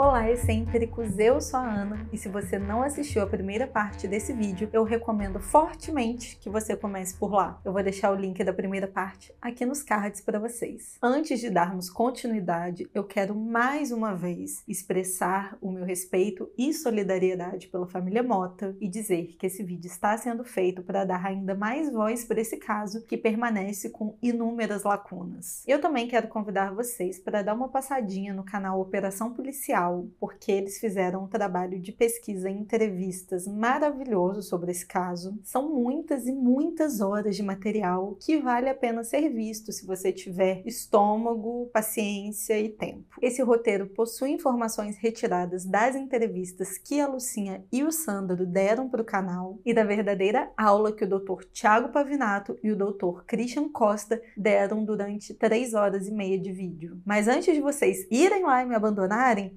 Olá, excêntricos! Eu sou a Ana e se você não assistiu a primeira parte desse vídeo, eu recomendo fortemente que você comece por lá. Eu vou deixar o link da primeira parte aqui nos cards para vocês. Antes de darmos continuidade, eu quero mais uma vez expressar o meu respeito e solidariedade pela família Mota e dizer que esse vídeo está sendo feito para dar ainda mais voz para esse caso que permanece com inúmeras lacunas. Eu também quero convidar vocês para dar uma passadinha no canal Operação Policial porque eles fizeram um trabalho de pesquisa e entrevistas maravilhoso sobre esse caso. São muitas e muitas horas de material que vale a pena ser visto se você tiver estômago, paciência e tempo. Esse roteiro possui informações retiradas das entrevistas que a Lucinha e o Sandro deram para o canal e da verdadeira aula que o Dr. Tiago Pavinato e o Dr. Christian Costa deram durante três horas e meia de vídeo. Mas antes de vocês irem lá e me abandonarem,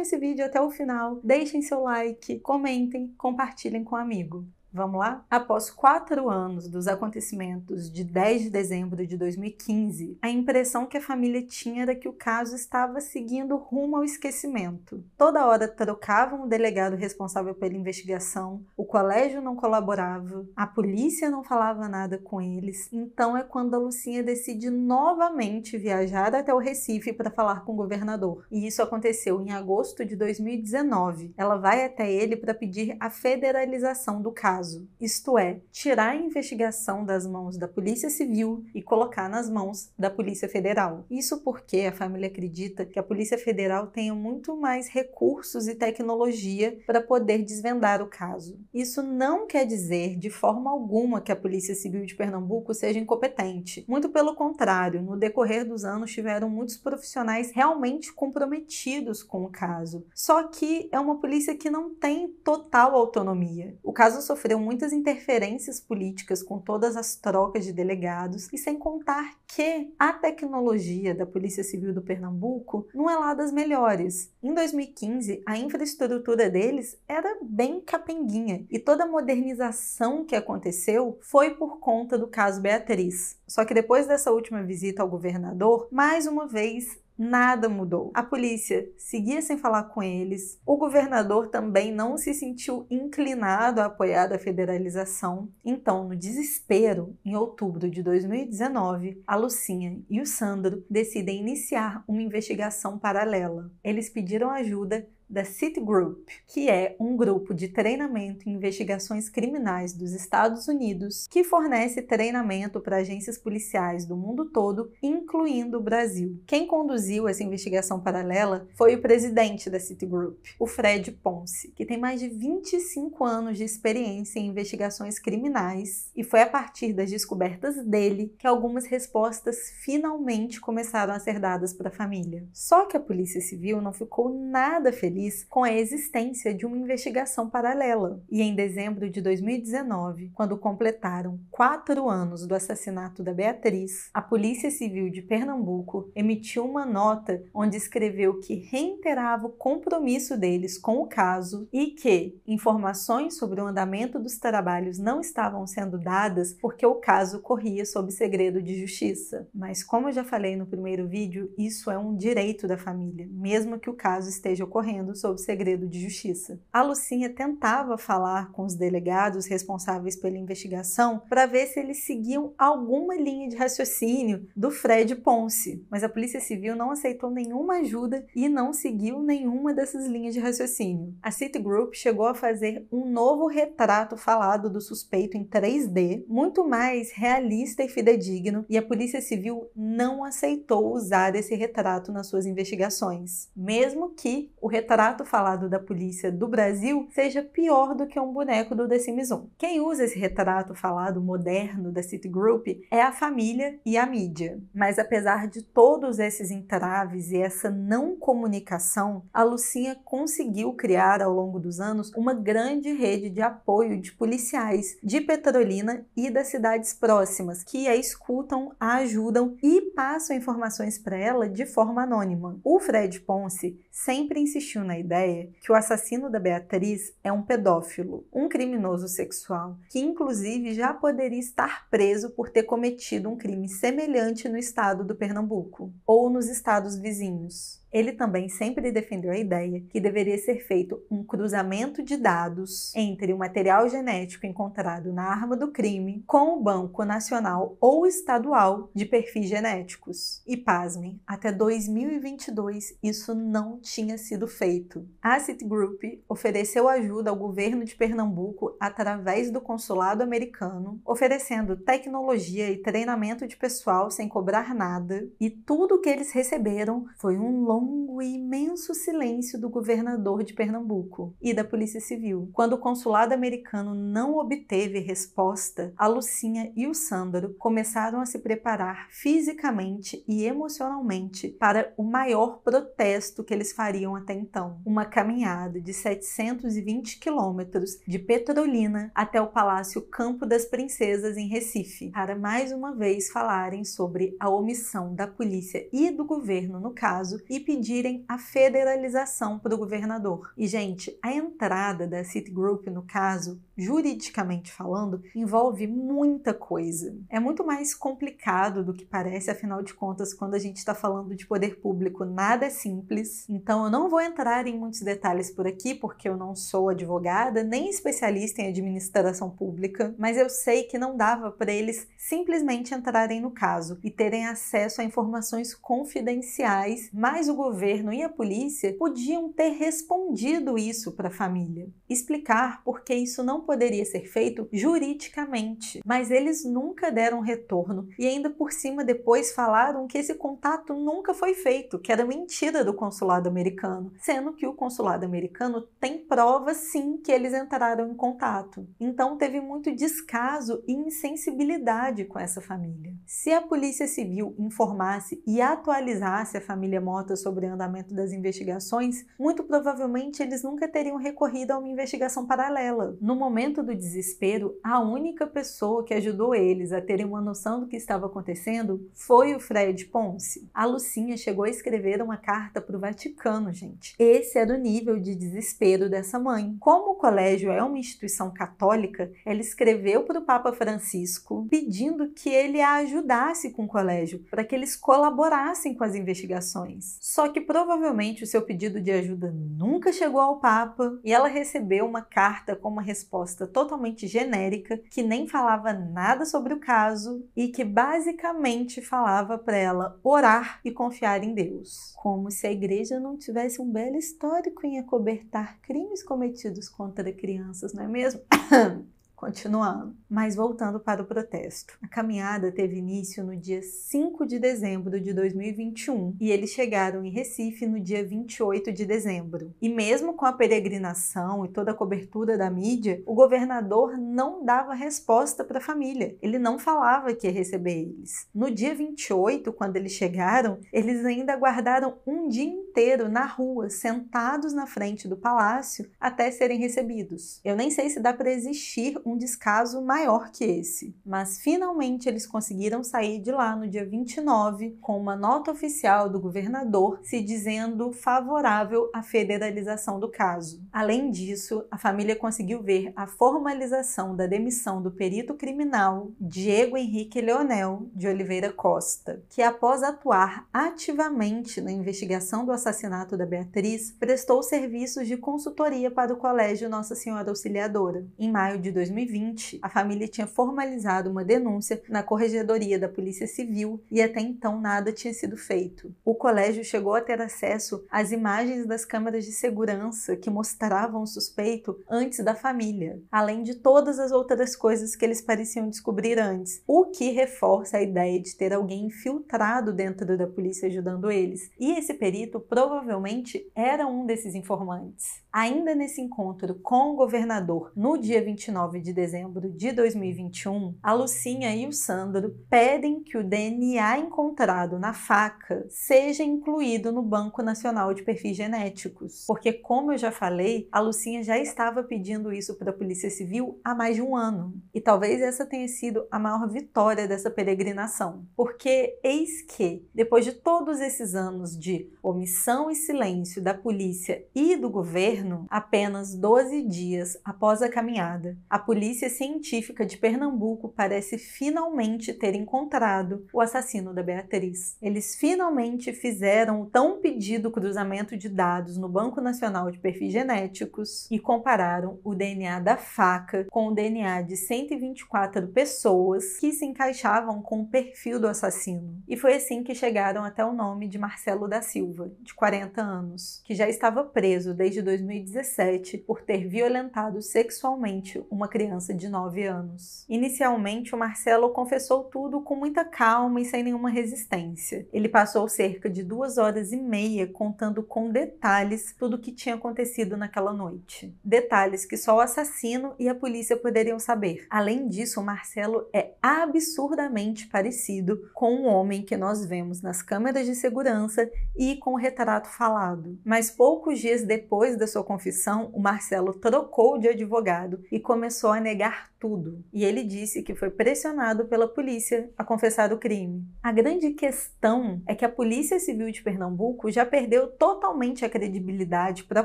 esse vídeo até o final, deixem seu like, comentem, compartilhem com um amigo. Vamos lá? Após quatro anos dos acontecimentos de 10 de dezembro de 2015, a impressão que a família tinha era que o caso estava seguindo rumo ao esquecimento. Toda hora trocavam o delegado responsável pela investigação, o colégio não colaborava, a polícia não falava nada com eles. Então é quando a Lucinha decide novamente viajar até o Recife para falar com o governador. E isso aconteceu em agosto de 2019. Ela vai até ele para pedir a federalização do caso caso, isto é, tirar a investigação das mãos da Polícia Civil e colocar nas mãos da Polícia Federal. Isso porque a família acredita que a Polícia Federal tenha muito mais recursos e tecnologia para poder desvendar o caso. Isso não quer dizer de forma alguma que a Polícia Civil de Pernambuco seja incompetente. Muito pelo contrário, no decorrer dos anos tiveram muitos profissionais realmente comprometidos com o caso. Só que é uma polícia que não tem total autonomia. O caso sofreu sofreu muitas interferências políticas com todas as trocas de delegados, e sem contar que a tecnologia da Polícia Civil do Pernambuco não é lá das melhores. Em 2015, a infraestrutura deles era bem capenguinha, e toda a modernização que aconteceu foi por conta do caso Beatriz. Só que depois dessa última visita ao governador, mais uma vez Nada mudou. A polícia seguia sem falar com eles. O governador também não se sentiu inclinado a apoiar a federalização. Então, no desespero, em outubro de 2019, a Lucinha e o Sandro decidem iniciar uma investigação paralela. Eles pediram ajuda da Citigroup, que é um grupo de treinamento em investigações criminais dos Estados Unidos que fornece treinamento para agências policiais do mundo todo, incluindo o Brasil. Quem conduziu essa investigação paralela foi o presidente da Citigroup, o Fred Ponce, que tem mais de 25 anos de experiência em investigações criminais, e foi a partir das descobertas dele que algumas respostas finalmente começaram a ser dadas para a família. Só que a Polícia Civil não ficou nada feliz feliz com a existência de uma investigação paralela. E em dezembro de 2019, quando completaram quatro anos do assassinato da Beatriz, a Polícia Civil de Pernambuco emitiu uma nota onde escreveu que reiterava o compromisso deles com o caso e que informações sobre o andamento dos trabalhos não estavam sendo dadas porque o caso corria sob segredo de justiça. Mas como eu já falei no primeiro vídeo, isso é um direito da família, mesmo que o caso esteja ocorrendo sob segredo de justiça. A Lucinha tentava falar com os delegados responsáveis pela investigação para ver se eles seguiam alguma linha de raciocínio do Fred Ponce, mas a Polícia Civil não aceitou nenhuma ajuda e não seguiu nenhuma dessas linhas de raciocínio. A Citigroup chegou a fazer um novo retrato falado do suspeito em 3D, muito mais realista e fidedigno, e a Polícia Civil não aceitou usar esse retrato nas suas investigações, mesmo que o retrato retrato falado da polícia do Brasil seja pior do que um boneco do The Sims 1. Quem usa esse retrato falado moderno da Citigroup é a família e a mídia. Mas apesar de todos esses entraves e essa não comunicação, a Lucinha conseguiu criar ao longo dos anos uma grande rede de apoio de policiais de Petrolina e das cidades próximas que a escutam, a ajudam e passam informações para ela de forma anônima. O Fred Ponce sempre insistiu insistiam na ideia que o assassino da Beatriz é um pedófilo, um criminoso sexual, que inclusive já poderia estar preso por ter cometido um crime semelhante no estado do Pernambuco ou nos estados vizinhos. Ele também sempre defendeu a ideia que deveria ser feito um cruzamento de dados entre o material genético encontrado na arma do crime com o Banco Nacional ou Estadual de Perfis Genéticos. E pasmem, até 2022 isso não tinha sido feito. A Citigroup ofereceu ajuda ao governo de Pernambuco através do consulado americano, oferecendo tecnologia e treinamento de pessoal sem cobrar nada, e tudo o que eles receberam foi um longo longo e imenso silêncio do governador de Pernambuco e da Polícia Civil. Quando o consulado americano não obteve resposta, a Lucinha e o Sandro começaram a se preparar fisicamente e emocionalmente para o maior protesto que eles fariam até então. Uma caminhada de 720 quilômetros de Petrolina até o Palácio Campo das Princesas em Recife, para mais uma vez falarem sobre a omissão da polícia e do governo no caso e pedirem a federalização para o governador. E, gente, a entrada da Citigroup, no caso, juridicamente falando, envolve muita coisa. É muito mais complicado do que parece, afinal de contas, quando a gente está falando de poder público, nada é simples. Então, eu não vou entrar em muitos detalhes por aqui, porque eu não sou advogada nem especialista em administração pública, mas eu sei que não dava para eles simplesmente entrarem no caso e terem acesso a informações confidenciais, mas o governo e a polícia podiam ter respondido isso para a família, explicar por que isso não poderia ser feito juridicamente, mas eles nunca deram retorno e ainda por cima depois falaram que esse contato nunca foi feito, que era mentira do consulado americano, sendo que o consulado americano tem prova sim que eles entraram em contato. Então teve muito descaso e insensibilidade com essa família. Se a Polícia Civil informasse e atualizasse a família Mota sobre sobre o andamento das investigações, muito provavelmente eles nunca teriam recorrido a uma investigação paralela. No momento do desespero, a única pessoa que ajudou eles a terem uma noção do que estava acontecendo foi o Fred Ponce. A Lucinha chegou a escrever uma carta para o Vaticano, gente. Esse era o nível de desespero dessa mãe. Como o colégio é uma instituição católica, ela escreveu para o Papa Francisco pedindo que ele a ajudasse com o colégio, para que eles colaborassem com as investigações. Só que provavelmente o seu pedido de ajuda nunca chegou ao Papa e ela recebeu uma carta com uma resposta totalmente genérica que nem falava nada sobre o caso e que basicamente falava para ela orar e confiar em Deus. Como se a igreja não tivesse um belo histórico em acobertar crimes cometidos contra crianças, não é mesmo? Continuando, mas voltando para o protesto. A caminhada teve início no dia 5 de dezembro de 2021 e eles chegaram em Recife no dia 28 de dezembro. E mesmo com a peregrinação e toda a cobertura da mídia, o governador não dava resposta para a família. Ele não falava que ia receber eles. No dia 28, quando eles chegaram, eles ainda aguardaram um dia inteiro na rua, sentados na frente do palácio, até serem recebidos. Eu nem sei se dá para existir um descaso maior que esse. Mas finalmente eles conseguiram sair de lá no dia 29 com uma nota oficial do governador se dizendo favorável à federalização do caso. Além disso, a família conseguiu ver a formalização da demissão do perito criminal Diego Henrique Leonel de Oliveira Costa, que após atuar ativamente na investigação do assassinato da Beatriz, prestou serviços de consultoria para o Colégio Nossa Senhora Auxiliadora. Em maio de 2020, 2020, a família tinha formalizado uma denúncia na Corregedoria da Polícia Civil e até então nada tinha sido feito. O colégio chegou a ter acesso às imagens das câmeras de segurança que mostravam o suspeito antes da família, além de todas as outras coisas que eles pareciam descobrir antes, o que reforça a ideia de ter alguém infiltrado dentro da polícia ajudando eles. E esse perito provavelmente era um desses informantes. Ainda nesse encontro com o governador no dia 29 de dezembro de 2021, a Lucinha e o Sandro pedem que o DNA encontrado na faca seja incluído no Banco Nacional de Perfis Genéticos, porque, como eu já falei, a Lucinha já estava pedindo isso para a Polícia Civil há mais de um ano. E talvez essa tenha sido a maior vitória dessa peregrinação, porque eis que, depois de todos esses anos de omissão, omissão e silêncio da polícia e do governo, apenas 12 dias após a caminhada, a Polícia Científica de Pernambuco parece finalmente ter encontrado o assassino da Beatriz. Eles finalmente fizeram o tão pedido cruzamento de dados no Banco Nacional de Perfis Genéticos e compararam o DNA da faca com o DNA de 124 pessoas que se encaixavam com o perfil do assassino. E foi assim que chegaram até o nome de Marcelo da Silva, de 40 anos, que já estava preso desde 2017 por ter violentado sexualmente uma criança de 9 anos. Inicialmente, o Marcelo confessou tudo com muita calma e sem nenhuma resistência. Ele passou cerca de duas horas e meia contando com detalhes tudo o que tinha acontecido naquela noite. Detalhes que só o assassino e a polícia poderiam saber. Além disso, o Marcelo é absurdamente parecido com o homem que nós vemos nas câmeras de segurança e com o retrato falado. Mas poucos dias depois da sua confissão, o Marcelo trocou de advogado e começou a negar tudo. E ele disse que foi pressionado pela polícia a confessar o crime. A grande questão é que a Polícia Civil de Pernambuco já perdeu totalmente a credibilidade para a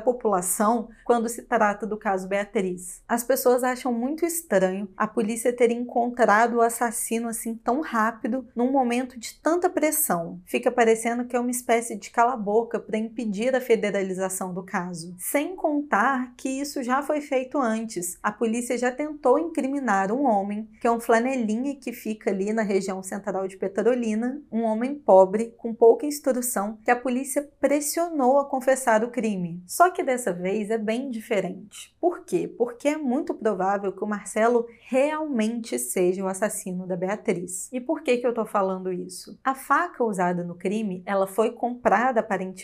população quando se trata do caso Beatriz. As pessoas acham muito estranho a polícia ter encontrado o assassino assim tão rápido num momento de tanta pressão. Fica parecendo que é uma espécie de cala-boca para impedir a federalização do caso. Sem contar que isso já foi feito antes. A polícia já tentou incriminar um homem, que é um flanelinha que fica ali na região central de Petrolina, um homem pobre, com pouca instrução, que a polícia pressionou a confessar o crime. Só que dessa vez é bem diferente. Por quê? Porque é muito provável que o Marcelo realmente seja o assassino da Beatriz. E por que que eu tô falando isso? A faca usada no crime, ela foi comprada aparentemente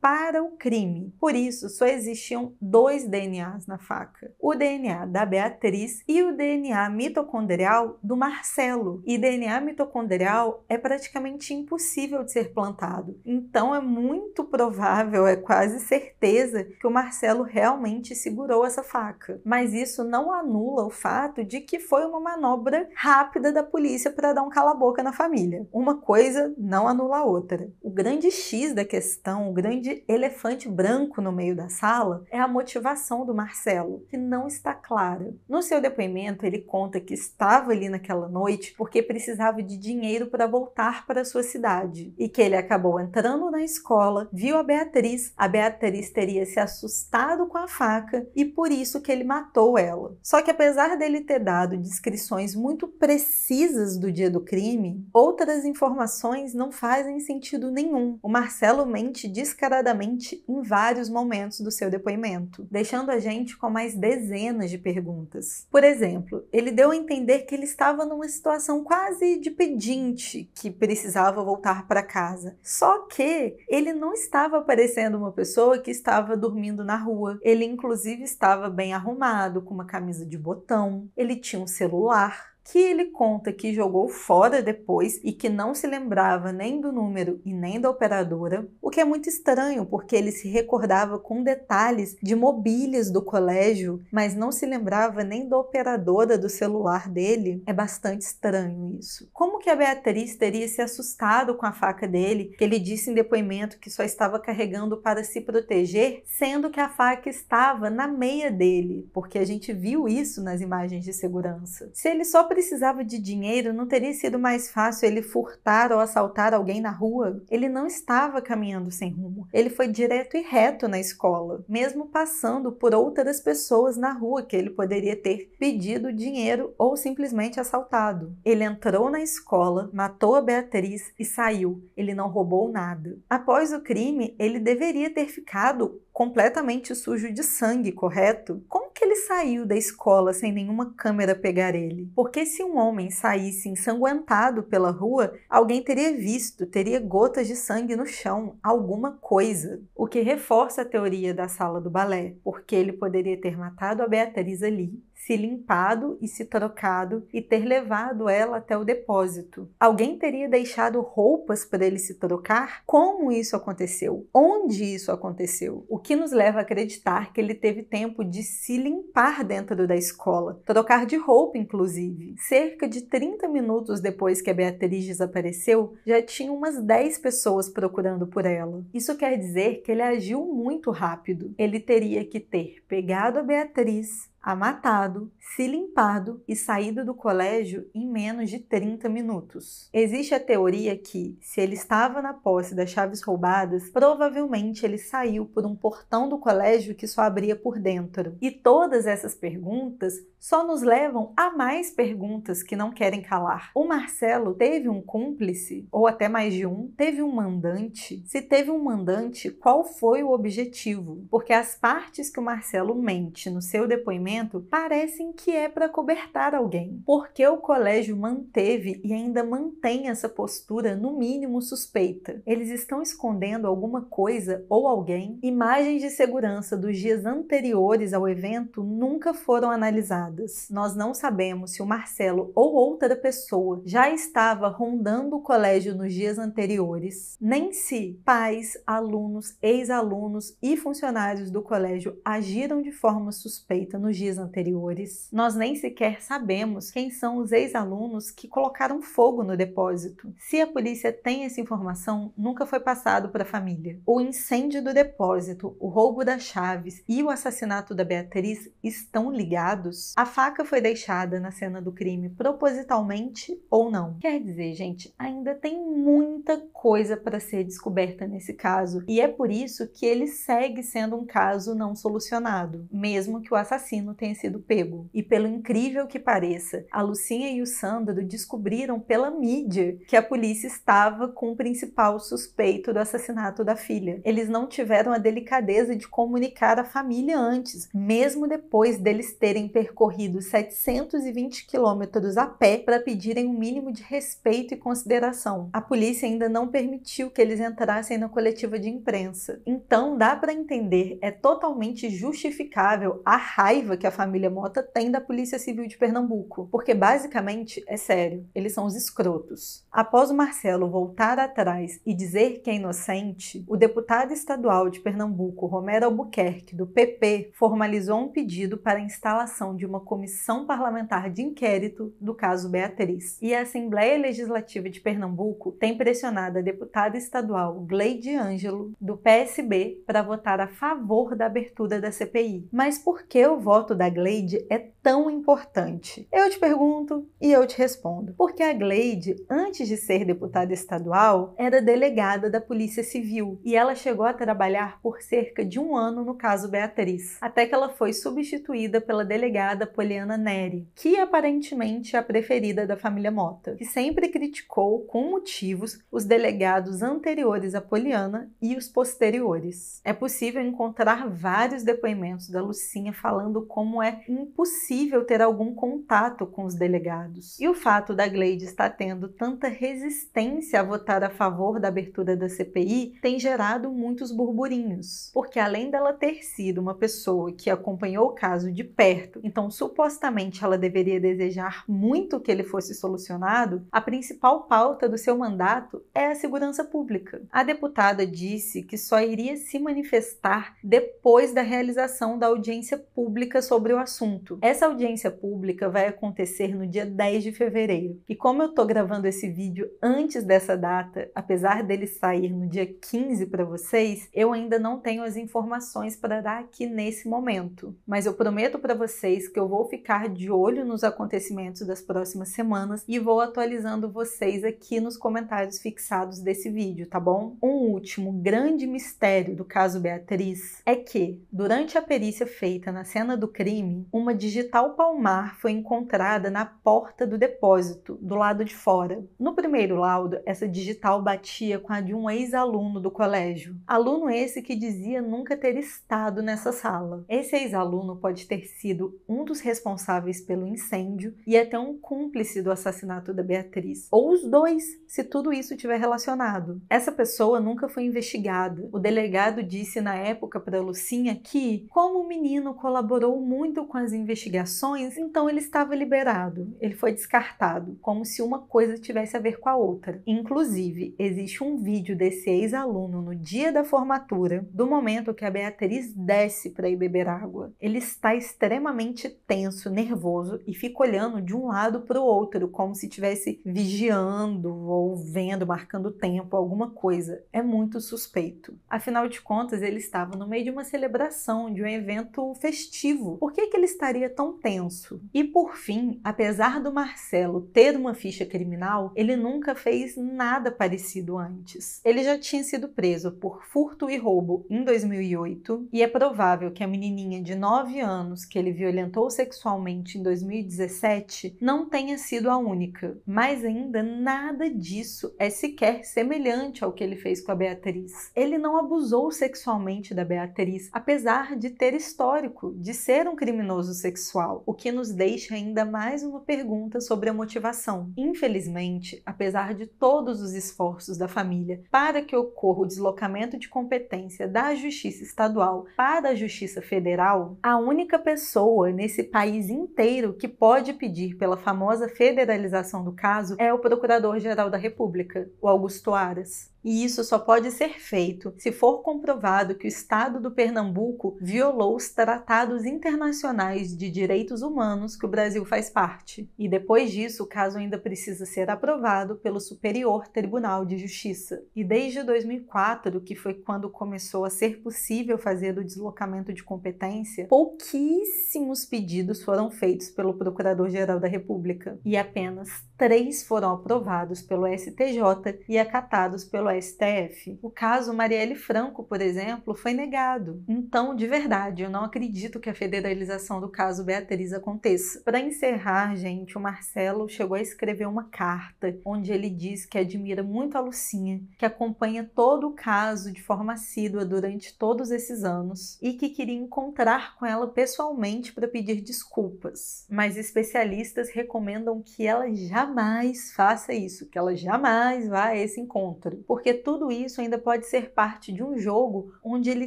para o crime. Por isso, só existiam dois DNAs na faca: o DNA da Beatriz e o DNA mitocondrial do Marcelo. E DNA mitocondrial é praticamente impossível de ser plantado. Então é muito provável, é quase certeza que o Marcelo realmente segurou essa faca. Mas isso não anula o fato de que foi uma manobra rápida da polícia para dar um cala-boca na família. Uma coisa não anula a outra. O grande X da questão, o grande elefante branco no meio da sala, é a motivação do Marcelo, que não está clara. No seu depoimento, ele conta que estava ali naquela noite porque precisava de dinheiro para voltar para sua cidade e que ele acabou entrando na escola, viu a Beatriz, a Beatriz teria se assustado com a faca e por isso que ele matou ela. Só que apesar dele ter dado descrições muito precisas do dia do crime, outras informações não fazem sentido nenhum. O Marcelo mente descaradamente em vários momentos do seu depoimento, deixando a gente com mais dezenas de perguntas. Por exemplo, ele deu a entender que ele estava numa situação quase de pedinte, que precisava voltar para casa. Só que ele não estava parecendo uma pessoa que estava dormindo na rua. Ele inclusive estava bem arrumado, com uma camisa de botão. Ele tinha um celular que ele conta que jogou fora depois e que não se lembrava nem do número e nem da operadora, o que é muito estranho porque ele se recordava com detalhes de mobílias do colégio, mas não se lembrava nem da operadora do celular dele. É bastante estranho isso. Como que a Beatriz teria se assustado com a faca dele, que ele disse em depoimento que só estava carregando para se proteger, sendo que a faca estava na meia dele, porque a gente viu isso nas imagens de segurança. Se ele só precisava de dinheiro, não teria sido mais fácil ele furtar ou assaltar alguém na rua? Ele não estava caminhando sem rumo. Ele foi direto e reto na escola, mesmo passando por outras pessoas na rua que ele poderia ter pedido dinheiro ou simplesmente assaltado. Ele entrou na escola, matou a Beatriz e saiu. Ele não roubou nada. Após o crime, ele deveria ter ficado completamente sujo de sangue, correto? Como que ele saiu da escola sem nenhuma câmera pegar ele? Porque se um homem saísse ensanguentado pela rua, alguém teria visto, teria gotas de sangue no chão, alguma coisa. O que reforça a teoria da sala do balé, porque ele poderia ter matado a Beatriz ali se limpado e se trocado e ter levado ela até o depósito. Alguém teria deixado roupas para ele se trocar? Como isso aconteceu? Onde isso aconteceu? O que nos leva a acreditar que ele teve tempo de se limpar dentro da escola, trocar de roupa, inclusive. cerca de 30 minutos depois que a Beatriz desapareceu, já tinha umas 10 pessoas procurando por ela. Isso quer dizer que ele agiu muito rápido. Ele teria que ter pegado a Beatriz, a matado, se limpado e saído do colégio em menos de 30 minutos. Existe a teoria que, se ele estava na posse das chaves roubadas, provavelmente ele saiu por um portão do colégio que só abria por dentro. E todas essas perguntas só nos levam a mais perguntas que não querem calar. O Marcelo teve um cúmplice, ou até mais de um? Teve um mandante? Se teve um mandante, qual foi o objetivo? Porque as partes que o Marcelo mente no seu depoimento parecem que é para cobertar alguém. Porque o colégio manteve e ainda mantém essa postura, no mínimo suspeita. Eles estão escondendo alguma coisa ou alguém. Imagens de segurança dos dias anteriores ao evento nunca foram analisadas nós não sabemos se o Marcelo ou outra pessoa já estava rondando o colégio nos dias anteriores, nem se pais, alunos, ex-alunos e funcionários do colégio agiram de forma suspeita nos dias anteriores. Nós nem sequer sabemos quem são os ex-alunos que colocaram fogo no depósito. Se a polícia tem essa informação, nunca foi passado para a família. O incêndio do depósito, o roubo das chaves e o assassinato da Beatriz estão ligados? A faca foi deixada na cena do crime propositalmente ou não. Quer dizer, gente, ainda tem muita coisa para ser descoberta nesse caso e é por isso que ele segue sendo um caso não solucionado, mesmo que o assassino tenha sido pego. E pelo incrível que pareça, a Lucinha e o Sandro descobriram pela mídia que a polícia estava com o principal suspeito do assassinato da filha. Eles não tiveram a delicadeza de comunicar à família antes, mesmo depois deles terem percorrido percorrido 720 quilômetros a pé para pedirem um mínimo de respeito e consideração. A polícia ainda não permitiu que eles entrassem na coletiva de imprensa. Então, dá para entender, é totalmente justificável a raiva que a família Mota tem da Polícia Civil de Pernambuco, porque basicamente, é sério, eles são os escrotos. Após o Marcelo voltar atrás e dizer que é inocente, o deputado estadual de Pernambuco, Romero Albuquerque, do PP, formalizou um pedido para a instalação de uma uma comissão parlamentar de inquérito do caso Beatriz. E a Assembleia Legislativa de Pernambuco tem pressionado a deputada estadual Gleide Ângelo, do PSB, para votar a favor da abertura da CPI. Mas por que o voto da Gleide é tão importante? Eu te pergunto e eu te respondo. Porque a Gleide, antes de ser deputada estadual, era delegada da Polícia Civil e ela chegou a trabalhar por cerca de um ano no caso Beatriz, até que ela foi substituída pela delegada Poliana Neri, que aparentemente é a preferida da família Mota, que sempre criticou com motivos os delegados anteriores a Poliana e os posteriores. É possível encontrar vários depoimentos da Lucinha falando como é impossível ter algum contato com os delegados. E o fato da Gleide estar tendo tanta resistência a votar a favor da abertura da CPI tem gerado muitos burburinhos, porque além dela ter sido uma pessoa que acompanhou o caso de perto, então supostamente ela deveria desejar muito que ele fosse solucionado, a principal pauta do seu mandato é a segurança pública. A deputada disse que só iria se manifestar depois da realização da audiência pública sobre o assunto. Essa audiência pública vai acontecer no dia 10 de fevereiro. E como eu tô gravando esse vídeo antes dessa data, apesar dele sair no dia 15 para vocês, eu ainda não tenho as informações para dar aqui nesse momento. Mas eu prometo para vocês que eu vou ficar de olho nos acontecimentos das próximas semanas e vou atualizando vocês aqui nos comentários fixados desse vídeo, tá bom? Um último grande mistério do caso Beatriz é que, durante a perícia feita na cena do crime, uma digital palmar foi encontrada na porta do depósito, do lado de fora. No primeiro laudo, essa digital batia com a de um ex-aluno do colégio. Aluno esse que dizia nunca ter estado nessa sala. Esse ex-aluno pode ter sido um dos responsáveis pelo incêndio e até um cúmplice do assassinato da Beatriz, ou os dois, se tudo isso tiver relação relacionado. Essa pessoa nunca foi investigada. O delegado disse na época para Lucinha que, como o menino colaborou muito com as investigações, então ele estava liberado. Ele foi descartado, como se uma coisa tivesse a ver com a outra. Inclusive, existe um vídeo desse ex-aluno no dia da formatura, do momento que a Beatriz desce para ir beber água. Ele está extremamente tenso, nervoso e fica olhando de um lado para o outro, como se estivesse vigiando ou vendo, marcando tempo, alguma coisa. É muito suspeito. Afinal de contas, ele estava no meio de uma celebração, de um evento festivo. Por que, que ele estaria tão tenso? E por fim, apesar do Marcelo ter uma ficha criminal, ele nunca fez nada parecido antes. Ele já tinha sido preso por furto e roubo em 2008 e é provável que a menininha de 9 anos que ele violentou sexualmente em 2017 não tenha sido a única. Mas ainda nada disso é sequer semelhante ao que ele fez com a Beatriz. Ele não abusou sexualmente da Beatriz, apesar de ter histórico de ser um criminoso sexual, o que nos deixa ainda mais uma pergunta sobre a motivação. Infelizmente, apesar de todos os esforços da família para que ocorra o deslocamento de competência da Justiça Estadual para a Justiça Federal, a única pessoa nesse país inteiro que pode pedir pela famosa federalização do caso é o Procurador-Geral da República, o Augusto Aras e isso só pode ser feito se for comprovado que o Estado do Pernambuco violou os tratados internacionais de direitos humanos que o Brasil faz parte. E depois disso, o caso ainda precisa ser aprovado pelo Superior Tribunal de Justiça. E desde 2004, que foi quando começou a ser possível fazer o deslocamento de competência, pouquíssimos pedidos foram feitos pelo Procurador-Geral da República e apenas três foram aprovados pelo STJ e acatados pelo STF. O caso Marielle Franco, por exemplo, foi negado. Então, de verdade, eu não acredito que a federalização do caso Beatriz aconteça. Para encerrar, gente, o Marcelo chegou a escrever uma carta onde ele diz que admira muito a Lucinha, que acompanha todo o caso de forma assídua durante todos esses anos e que queria encontrar com ela pessoalmente para pedir desculpas. Mas especialistas recomendam que ela jamais faça isso, que ela jamais vá a esse encontro, porque porque tudo isso ainda pode ser parte de um jogo onde ele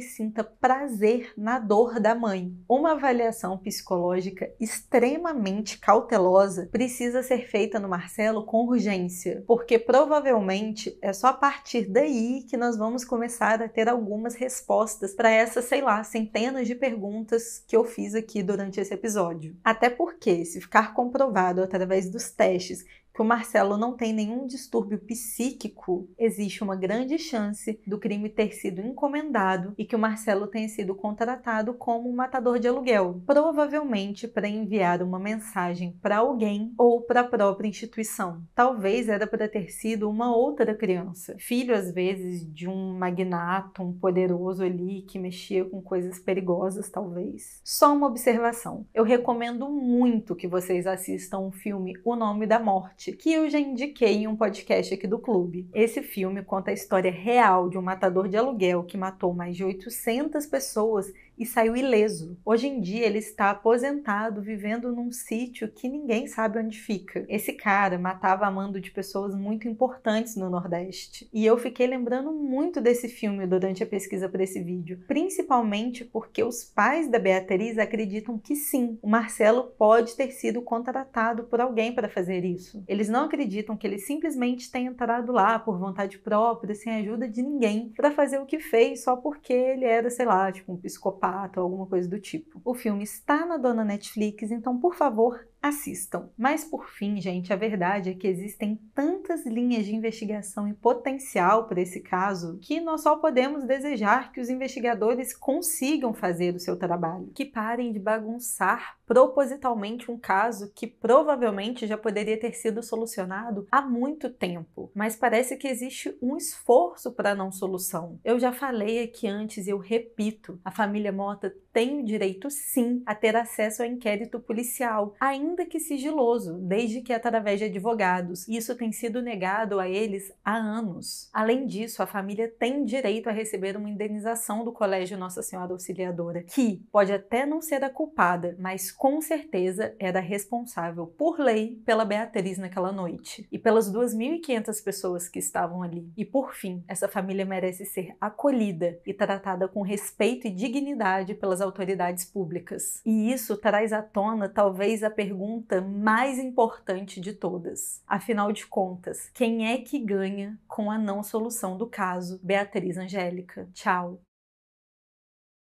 sinta prazer na dor da mãe. Uma avaliação psicológica extremamente cautelosa precisa ser feita no Marcelo com urgência, porque provavelmente é só a partir daí que nós vamos começar a ter algumas respostas para essas, sei lá, centenas de perguntas que eu fiz aqui durante esse episódio. Até porque, se ficar comprovado através dos testes que o Marcelo não tem nenhum distúrbio psíquico, existe uma grande chance do crime ter sido encomendado e que o Marcelo tenha sido contratado como um matador de aluguel, provavelmente para enviar uma mensagem para alguém ou para a própria instituição. Talvez era para ter sido uma outra criança, filho às vezes de um magnato, um poderoso ali que mexia com coisas perigosas, talvez. Só uma observação. Eu recomendo muito que vocês assistam o filme O Nome da Morte Morte, que eu já indiquei em um podcast aqui do clube. Esse filme conta a história real de um matador de aluguel que matou mais de 800 pessoas e saiu ileso. Hoje em dia ele está aposentado, vivendo num sítio que ninguém sabe onde fica. Esse cara matava a mando de pessoas muito importantes no Nordeste. E eu fiquei lembrando muito desse filme durante a pesquisa para esse vídeo, principalmente porque os pais da Beatriz acreditam que sim, o Marcelo pode ter sido contratado por alguém para fazer isso. Eles não acreditam que ele simplesmente tenha entrado lá por vontade própria, sem ajuda de ninguém, para fazer o que fez só porque ele era, sei lá, tipo um psicopata ou alguma coisa do tipo. O filme está na dona Netflix, então por favor, assistam. Mas por fim, gente, a verdade é que existem tantas linhas de investigação e potencial para esse caso que nós só podemos desejar que os investigadores consigam fazer o seu trabalho, que parem de bagunçar propositalmente um caso que provavelmente já poderia ter sido solucionado há muito tempo, mas parece que existe um esforço para não solução. Eu já falei aqui antes e eu repito, a família Mota tem o direito sim a ter acesso ao inquérito policial, ainda ainda que sigiloso, desde que através de advogados. Isso tem sido negado a eles há anos. Além disso, a família tem direito a receber uma indenização do Colégio Nossa Senhora Auxiliadora, que pode até não ser a culpada, mas com certeza era responsável por lei pela Beatriz naquela noite e pelas 2.500 pessoas que estavam ali. E por fim, essa família merece ser acolhida e tratada com respeito e dignidade pelas autoridades públicas. E isso traz à tona talvez a pergunta mais importante de todas. Afinal de contas, quem é que ganha com a não solução do caso Beatriz Angélica? Tchau.